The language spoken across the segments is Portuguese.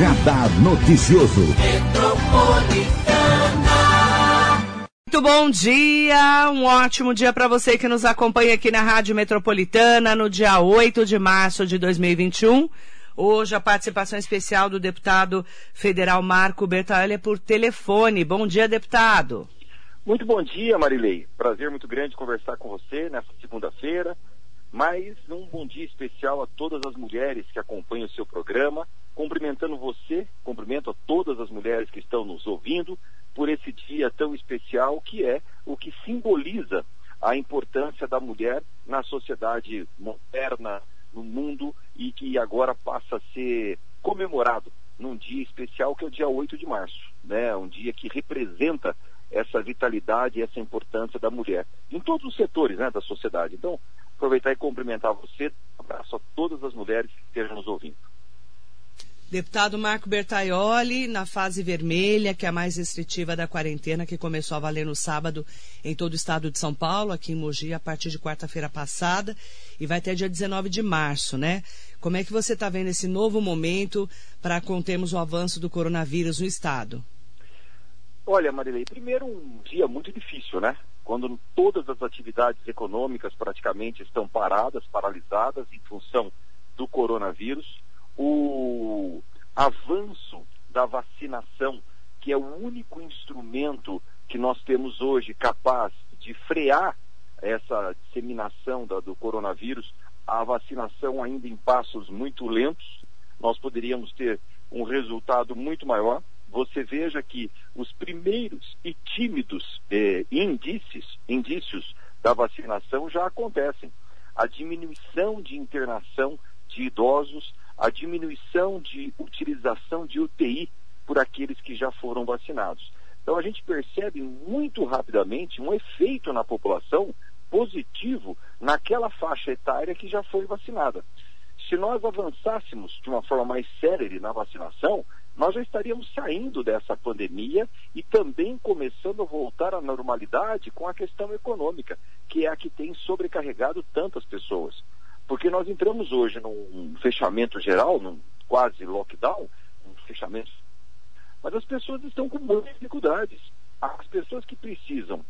Radar Noticioso. Muito bom dia, um ótimo dia para você que nos acompanha aqui na Rádio Metropolitana no dia 8 de março de 2021. Hoje a participação especial do deputado federal Marco Bertaelli é por telefone. Bom dia, deputado. Muito bom dia, Marilei. Prazer muito grande conversar com você nessa segunda-feira. Mais um bom dia especial a todas as mulheres que acompanham o seu programa. Cumprimentando você, cumprimento a todas as mulheres que estão nos ouvindo por esse dia tão especial que é o que simboliza a importância da mulher na sociedade moderna, no mundo e que agora passa a ser comemorado num dia especial que é o dia 8 de março, né? Um dia que representa essa vitalidade e essa importância da mulher em todos os setores, né, da sociedade. Então, aproveitar e cumprimentar você, um abraço a todas as mulheres que estejam nos ouvindo. Deputado Marco Bertaioli, na fase vermelha, que é a mais restritiva da quarentena, que começou a valer no sábado em todo o estado de São Paulo, aqui em Mogi, a partir de quarta-feira passada, e vai até dia 19 de março, né? Como é que você está vendo esse novo momento para contermos o avanço do coronavírus no estado? Olha, Marilei, primeiro um dia muito difícil, né? Quando todas as atividades econômicas praticamente estão paradas, paralisadas em função do coronavírus o avanço da vacinação, que é o único instrumento que nós temos hoje capaz de frear essa disseminação da, do coronavírus, a vacinação ainda em passos muito lentos, nós poderíamos ter um resultado muito maior. Você veja que os primeiros e tímidos eh, indícios, indícios da vacinação já acontecem. A diminuição de internação de idosos, a diminuição de utilização de UTI por aqueles que já foram vacinados. Então a gente percebe muito rapidamente um efeito na população positivo naquela faixa etária que já foi vacinada. Se nós avançássemos de uma forma mais célere na vacinação, nós já estaríamos saindo dessa pandemia e também começando a voltar à normalidade com a questão econômica, que é a que tem sobrecarregado tantas pessoas. Porque nós entramos hoje num fechamento geral, num quase lockdown, um fechamento. Mas as pessoas estão com muitas dificuldades. As pessoas que precisam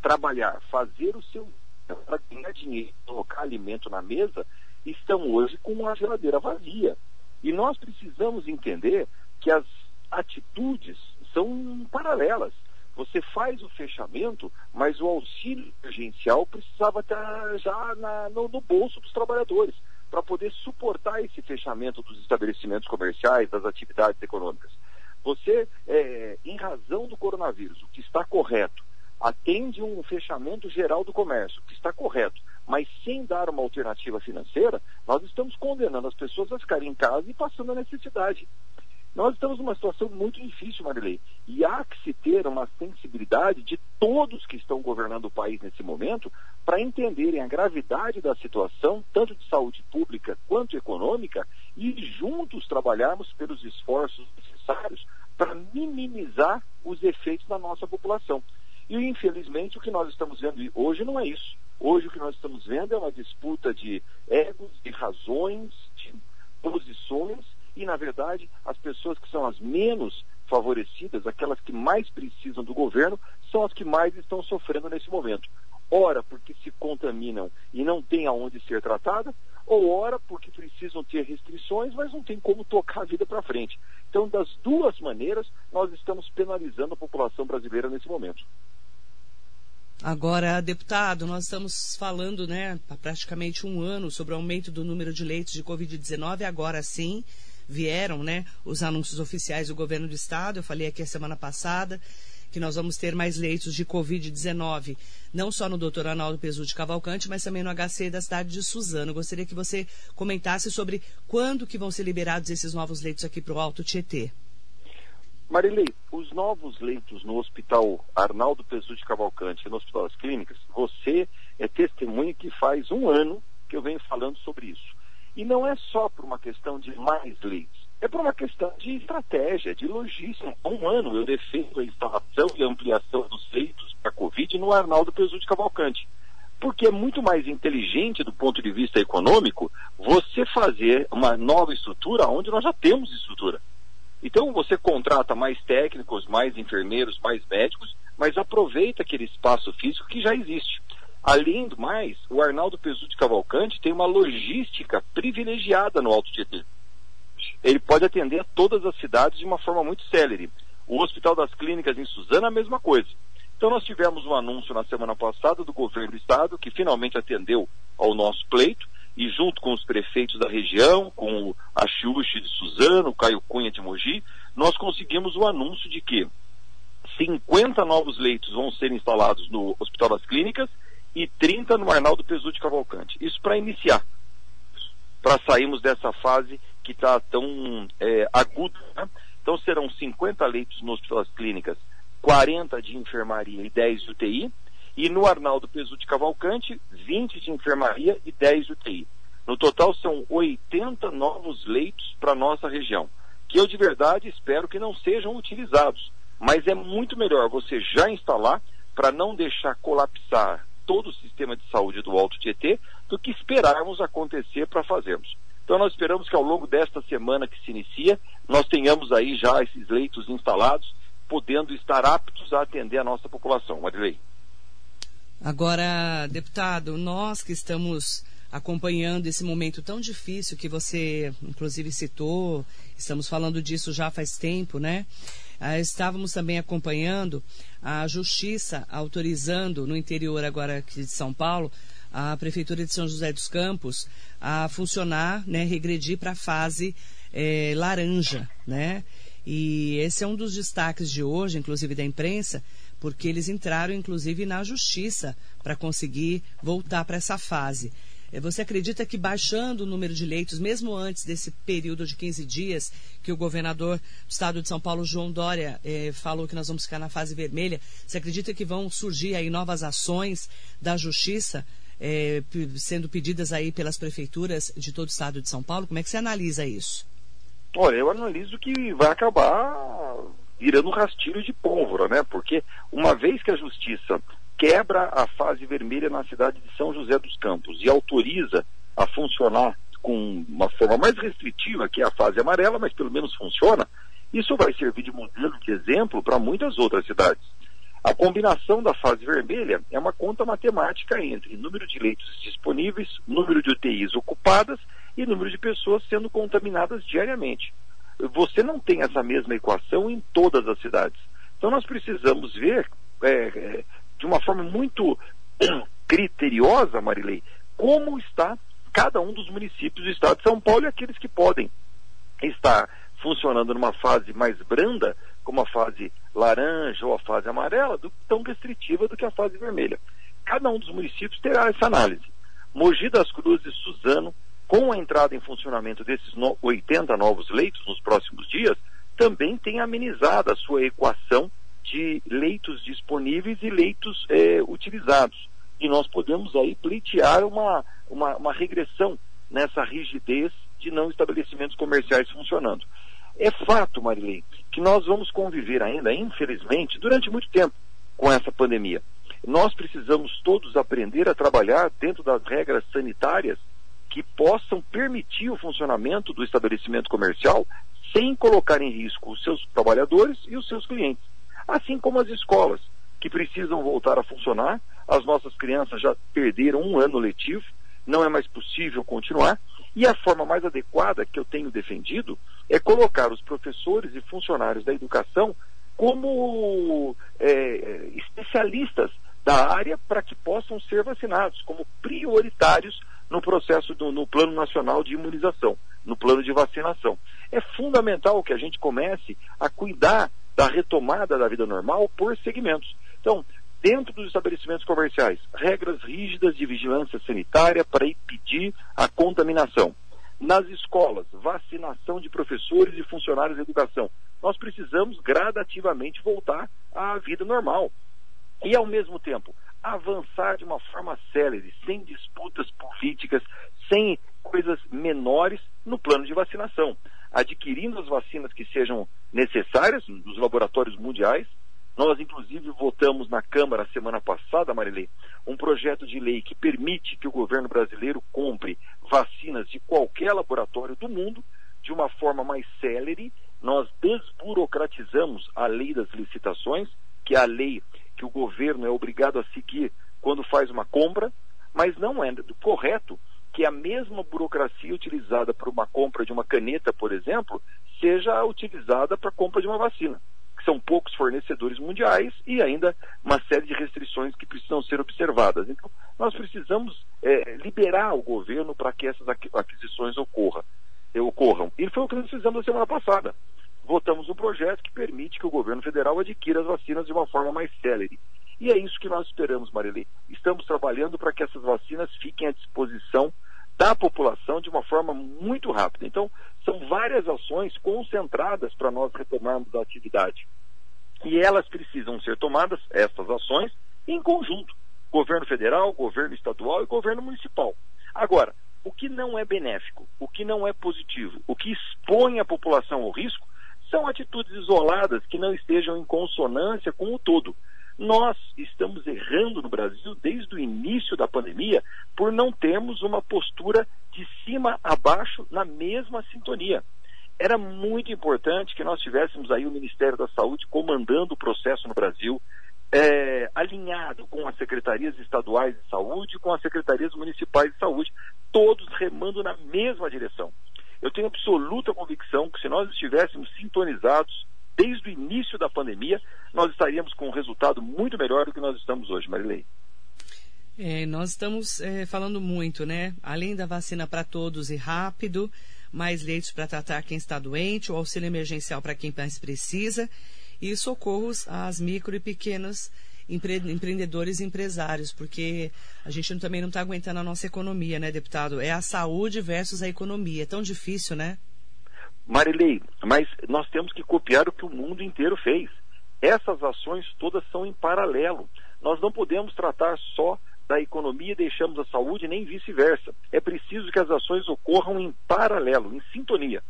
trabalhar, fazer o seu para ganhar dinheiro, colocar alimento na mesa, estão hoje com a geladeira vazia. E nós precisamos entender que as atitudes são paralelas. Você faz o fechamento, mas o auxílio emergencial precisava estar já na, no, no bolso dos trabalhadores, para poder suportar esse fechamento dos estabelecimentos comerciais, das atividades econômicas. Você, é, em razão do coronavírus, o que está correto, atende um fechamento geral do comércio, que está correto, mas sem dar uma alternativa financeira, nós estamos condenando as pessoas a ficarem em casa e passando a necessidade. Nós estamos numa situação muito difícil, Marilei, e há que se ter uma sensibilidade de todos que estão governando o país nesse momento para entenderem a gravidade da situação, tanto de saúde pública quanto econômica, e juntos trabalharmos pelos esforços necessários para minimizar os efeitos na nossa população. E, infelizmente, o que nós estamos vendo hoje não é isso. Hoje o que nós estamos vendo é uma disputa de egos, de razões, de posições e, na verdade, as pessoas que são as menos favorecidas, aquelas que mais precisam do governo, são as que mais estão sofrendo nesse momento. Ora, porque se contaminam e não têm aonde ser tratada, ou ora porque precisam ter restrições, mas não tem como tocar a vida para frente. Então, das duas maneiras, nós estamos penalizando a população brasileira nesse momento. Agora, deputado, nós estamos falando, né, há praticamente um ano sobre o aumento do número de leitos de Covid-19, agora sim vieram né, os anúncios oficiais do governo do estado. Eu falei aqui a semana passada que nós vamos ter mais leitos de Covid-19, não só no doutor Arnaldo Pesu de Cavalcante, mas também no HC da cidade de Suzano. Gostaria que você comentasse sobre quando que vão ser liberados esses novos leitos aqui para o Alto Tietê. Marilei, os novos leitos no Hospital Arnaldo Pesu de Cavalcante e no Hospital das Clínicas, você é testemunha que faz um ano que eu venho falando sobre isso. E não é só por uma questão de mais leitos, é por uma questão de estratégia, de logística. Há um ano eu defendo a instalação e ampliação dos leitos para a Covid no Arnaldo Pesu de Cavalcante. Porque é muito mais inteligente do ponto de vista econômico você fazer uma nova estrutura onde nós já temos estrutura. Então você contrata mais técnicos, mais enfermeiros, mais médicos, mas aproveita aquele espaço físico que já existe. Além do mais, o Arnaldo Pesutti Cavalcante tem uma logística privilegiada no Alto Tietê. Ele pode atender a todas as cidades de uma forma muito célere. O Hospital das Clínicas em Suzana, a mesma coisa. Então nós tivemos um anúncio na semana passada do governo do estado, que finalmente atendeu ao nosso pleito, e junto com os prefeitos da região, com o Axiuxi de Suzano, o Caio Cunha de Mogi, nós conseguimos o anúncio de que 50 novos leitos vão ser instalados no Hospital das Clínicas e 30 no Arnaldo Pesutti Cavalcante. Isso para iniciar, para sairmos dessa fase que está tão é, aguda. Né? Então serão 50 leitos no Hospital das Clínicas, 40 de enfermaria e 10 de UTI, e no Arnaldo Pesutti Cavalcante, 20 de enfermaria e 10 de UTI. No total são 80 novos leitos para a nossa região, que eu de verdade espero que não sejam utilizados, mas é muito melhor você já instalar para não deixar colapsar todo o sistema de saúde do Alto Tietê do que esperarmos acontecer para fazermos. Então nós esperamos que ao longo desta semana que se inicia, nós tenhamos aí já esses leitos instalados, podendo estar aptos a atender a nossa população. Marilei. Agora, deputado, nós que estamos acompanhando esse momento tão difícil que você, inclusive, citou, estamos falando disso já faz tempo, né? Ah, estávamos também acompanhando a Justiça autorizando no interior agora aqui de São Paulo a Prefeitura de São José dos Campos a funcionar, né, regredir para a fase é, laranja, né? E esse é um dos destaques de hoje, inclusive da imprensa, porque eles entraram, inclusive, na justiça para conseguir voltar para essa fase. É, você acredita que baixando o número de leitos, mesmo antes desse período de 15 dias, que o governador do estado de São Paulo, João Dória, eh, falou que nós vamos ficar na fase vermelha, você acredita que vão surgir aí novas ações da justiça eh, sendo pedidas aí pelas prefeituras de todo o estado de São Paulo? Como é que você analisa isso? Olha, eu analiso que vai acabar virando rastilho de pólvora, né? Porque uma vez que a justiça quebra a fase vermelha na cidade de São José dos Campos e autoriza a funcionar com uma forma mais restritiva, que é a fase amarela, mas pelo menos funciona, isso vai servir de modelo, de exemplo para muitas outras cidades. A combinação da fase vermelha é uma conta matemática entre número de leitos disponíveis, número de UTIs ocupadas e número de pessoas sendo contaminadas diariamente. Você não tem essa mesma equação em todas as cidades. Então nós precisamos ver é, é de uma forma muito criteriosa, Marilei, como está cada um dos municípios do estado de São Paulo e aqueles que podem estar funcionando numa fase mais branda, como a fase laranja ou a fase amarela, do, tão restritiva do que a fase vermelha. Cada um dos municípios terá essa análise. Mogi das Cruzes Suzano, com a entrada em funcionamento desses no, 80 novos leitos nos próximos dias, também tem amenizado a sua equação de leitos disponíveis e leitos é, utilizados. E nós podemos aí pleitear uma, uma, uma regressão nessa rigidez de não estabelecimentos comerciais funcionando. É fato, Marilei, que nós vamos conviver ainda, infelizmente, durante muito tempo com essa pandemia. Nós precisamos todos aprender a trabalhar dentro das regras sanitárias que possam permitir o funcionamento do estabelecimento comercial sem colocar em risco os seus trabalhadores e os seus clientes assim como as escolas, que precisam voltar a funcionar. As nossas crianças já perderam um ano letivo, não é mais possível continuar. E a forma mais adequada que eu tenho defendido é colocar os professores e funcionários da educação como é, especialistas da área para que possam ser vacinados, como prioritários no processo do, no plano nacional de imunização, no plano de vacinação. É fundamental que a gente comece a cuidar da retomada da vida normal por segmentos. Então, dentro dos estabelecimentos comerciais, regras rígidas de vigilância sanitária para impedir a contaminação. Nas escolas, vacinação de professores e funcionários de educação. Nós precisamos gradativamente voltar à vida normal. E, ao mesmo tempo, avançar de uma forma célere, sem disputas políticas, sem coisas menores no plano de vacinação adquirindo as vacinas que sejam necessárias dos laboratórios mundiais. Nós, inclusive, votamos na Câmara semana passada, Marilei, um projeto de lei que permite que o governo brasileiro compre vacinas de qualquer laboratório do mundo de uma forma mais célere, nós desburocratizamos a lei das licitações, que é a lei que o governo é obrigado a seguir quando faz uma compra, mas não é correto que a mesma burocracia utilizada para uma compra de uma caneta, por exemplo, seja utilizada para a compra de uma vacina. Que são poucos fornecedores mundiais e ainda uma série de restrições que precisam ser observadas. Então, nós precisamos é, liberar o governo para que essas aquisições ocorram ocorram. E foi o que nós fizemos na semana passada. Votamos um projeto que permite que o governo federal adquira as vacinas de uma forma mais célere. E é isso que nós esperamos, Marilei. Estamos trabalhando para que essas vacinas fiquem à disposição da população de uma forma muito rápida. Então, são várias ações concentradas para nós retomarmos a atividade. E elas precisam ser tomadas, essas ações, em conjunto. Governo federal, governo estadual e governo municipal. Agora, o que não é benéfico, o que não é positivo, o que expõe a população ao risco, são atitudes isoladas que não estejam em consonância com o todo. Nós estamos errando no Brasil desde o início da pandemia por não termos uma postura de cima a baixo na mesma sintonia. Era muito importante que nós tivéssemos aí o Ministério da Saúde comandando o processo no Brasil, é, alinhado com as secretarias estaduais de saúde com as secretarias municipais de saúde, todos remando na mesma direção. Eu tenho absoluta convicção que se nós estivéssemos sintonizados desde o início da pandemia, nós estaríamos com um resultado muito melhor do que nós estamos hoje, Marilei. É, nós estamos é, falando muito, né? Além da vacina para todos e rápido, mais leitos para tratar quem está doente, o auxílio emergencial para quem mais precisa e socorros às micro e pequenas empre empreendedores e empresários, porque a gente também não está aguentando a nossa economia, né, deputado? É a saúde versus a economia. É tão difícil, né? Marilei, mas nós temos que copiar o que o mundo inteiro fez. Essas ações todas são em paralelo. Nós não podemos tratar só da economia e deixamos a saúde, nem vice-versa. É preciso que as ações ocorram em paralelo, em sintonia.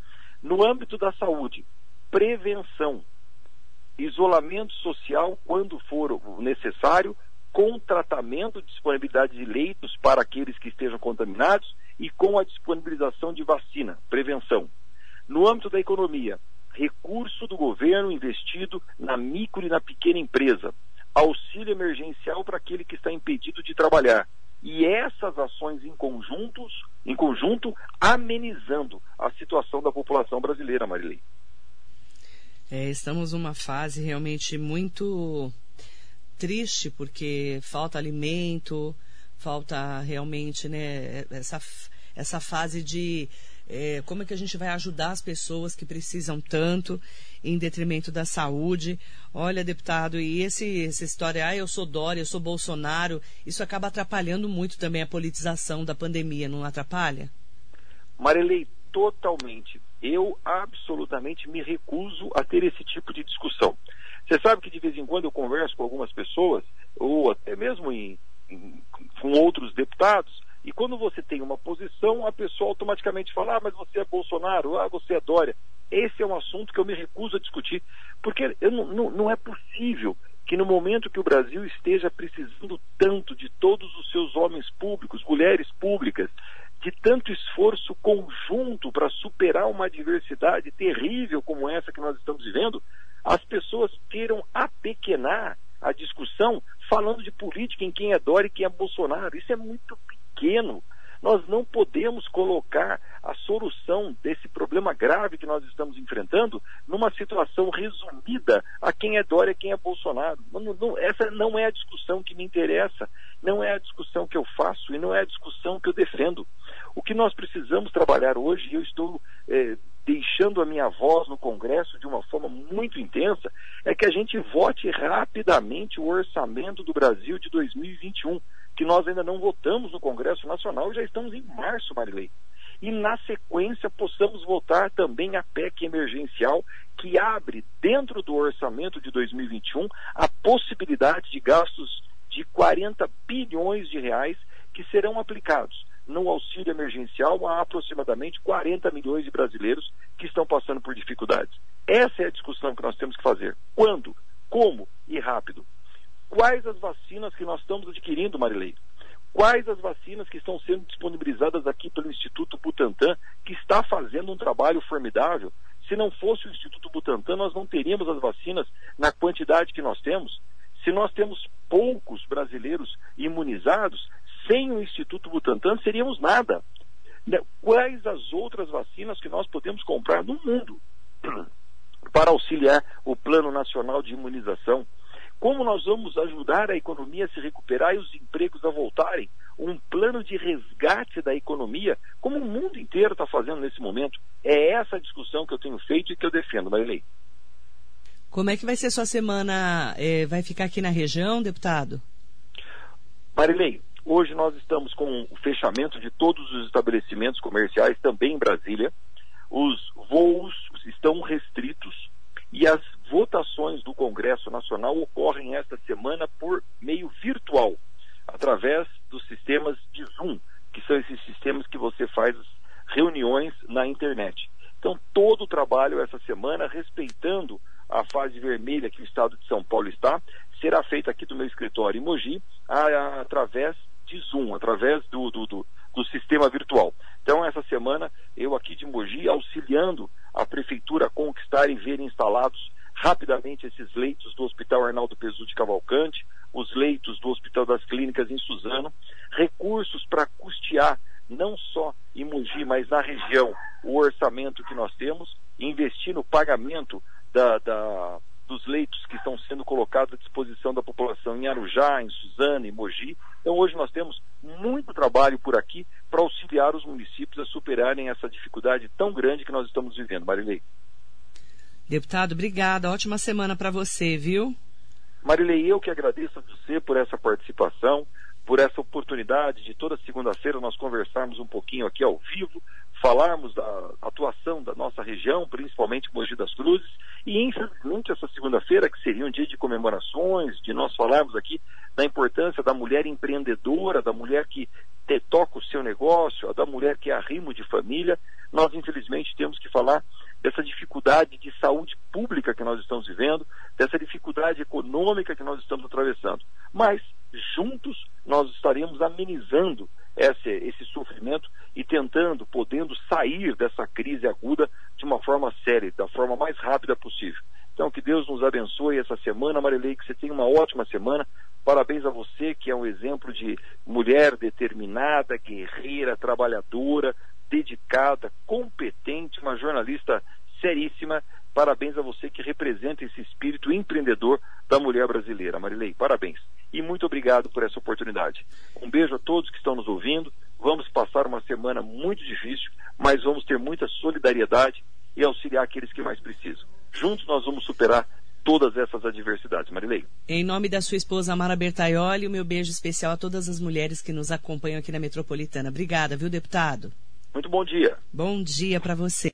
No âmbito da saúde, prevenção, isolamento social quando for necessário, com tratamento, disponibilidade de leitos para aqueles que estejam contaminados e com a disponibilização de vacina, prevenção. No âmbito da economia, recurso do governo investido na micro e na pequena empresa, auxílio emergencial para aquele que está impedido de trabalhar. E essas ações em conjuntos, em conjunto, amenizando a situação da população brasileira, Marilei. É, estamos numa fase realmente muito triste, porque falta alimento, falta realmente né, essa, essa fase de é, como é que a gente vai ajudar as pessoas que precisam tanto em detrimento da saúde. Olha, deputado, e esse, essa história, ah, eu sou Dória, eu sou Bolsonaro, isso acaba atrapalhando muito também a politização da pandemia, não atrapalha? Marilei, totalmente eu absolutamente me recuso a ter esse tipo de discussão. Você sabe que de vez em quando eu converso com algumas pessoas, ou até mesmo em, em, com outros deputados, e quando você tem uma posição, a pessoa automaticamente fala: ah, mas você é Bolsonaro, ah, você é Dória. Esse é um assunto que eu me recuso a discutir, porque eu, não, não é possível que no momento que o Brasil esteja precisando tanto de todos os seus homens públicos, mulheres públicas, de tanto esforço conjunto para superar uma adversidade terrível como essa que nós estamos vivendo, as pessoas queiram apequenar a discussão falando de política em quem é Dória e quem é Bolsonaro. Isso é muito pequeno. Nós não podemos colocar a solução desse problema grave que nós estamos enfrentando numa situação resumida a quem é Dória e quem é Bolsonaro. Não, não, essa não é a discussão que me interessa, não é a discussão que eu faço e não é a discussão que eu defendo. O que nós precisamos trabalhar hoje, e eu estou é, deixando a minha voz no Congresso de uma forma muito intensa, é que a gente vote rapidamente o orçamento do Brasil de 2021 que nós ainda não votamos no Congresso Nacional e já estamos em março, Marilei. E na sequência possamos votar também a PEC emergencial, que abre dentro do orçamento de 2021 a possibilidade de gastos de 40 bilhões de reais que serão aplicados no auxílio emergencial a aproximadamente 40 milhões de brasileiros que estão passando por dificuldades. Essa é a discussão que nós temos que fazer. Quando, como e rápido quais as vacinas que nós estamos adquirindo, Marilei? Quais as vacinas que estão sendo disponibilizadas aqui pelo Instituto Butantan, que está fazendo um trabalho formidável? Se não fosse o Instituto Butantan, nós não teríamos as vacinas na quantidade que nós temos. Se nós temos poucos brasileiros imunizados, sem o Instituto Butantan seríamos nada. Né, quais as outras vacinas que nós podemos comprar no mundo para auxiliar o Plano Nacional de Imunização? Como nós vamos ajudar a economia a se recuperar e os empregos a voltarem? Um plano de resgate da economia, como o mundo inteiro está fazendo nesse momento. É essa a discussão que eu tenho feito e que eu defendo, Marilei. Como é que vai ser sua semana? É, vai ficar aqui na região, deputado? Marilei, hoje nós estamos com o fechamento de todos os estabelecimentos comerciais também em Brasília. Os voos estão restritos e as votações do Congresso Nacional ocorrem esta semana por meio virtual, através dos sistemas de Zoom, que são esses sistemas que você faz reuniões na internet. Então, todo o trabalho essa semana, respeitando a fase vermelha que o Estado de São Paulo está, será feito aqui do meu escritório em Mogi, a, a, através de Zoom, através do, do, do, do sistema virtual. Então, essa semana, eu aqui de Mogi, auxiliando a prefeitura a conquistar e ver instalados rapidamente esses leitos do Hospital Arnaldo Pesu de Cavalcante, os leitos do Hospital das Clínicas em Suzano, recursos para custear não só em Mogi, mas na região, o orçamento que nós temos, investir no pagamento da, da, dos leitos que estão sendo colocados à disposição da população em Arujá, em Suzano, em Mogi. Então hoje nós temos muito trabalho por aqui para auxiliar os municípios a superarem essa dificuldade tão grande que nós estamos vivendo. Marilei. Deputado, obrigada. Ótima semana para você, viu? Marilei, eu que agradeço a você por essa participação, por essa oportunidade de toda segunda-feira nós conversarmos um pouquinho aqui ao vivo, falarmos da atuação da nossa região, principalmente Mogi das Cruzes, e infelizmente essa segunda-feira, que seria um dia de comemorações, de nós falarmos aqui da importância da mulher empreendedora, da mulher que te, toca o seu negócio, da mulher que é arrimo de família, nós infelizmente temos que falar dessa dificuldade de saúde pública que nós estamos vivendo, dessa dificuldade econômica que nós estamos atravessando. Mas, juntos, nós estaremos amenizando esse, esse sofrimento e tentando, podendo sair dessa crise aguda de uma forma séria, da forma mais rápida possível. Então, que Deus nos abençoe essa semana, Marilei, que você tenha uma ótima semana. Parabéns a você, que é um exemplo de mulher determinada, guerreira, trabalhadora, dedicada, competente, uma jornalista seríssima. Parabéns a você que representa esse espírito empreendedor da mulher brasileira. Marilei, parabéns. E muito obrigado por essa oportunidade. Um beijo a todos que estão nos ouvindo. Vamos passar uma semana muito difícil, mas vamos ter muita solidariedade e auxiliar aqueles que mais precisam. Juntos nós vamos superar todas essas adversidades. Marilei. Em nome da sua esposa Amara Bertaioli, o meu beijo especial a todas as mulheres que nos acompanham aqui na Metropolitana. Obrigada, viu, deputado? Muito bom dia. Bom dia para você.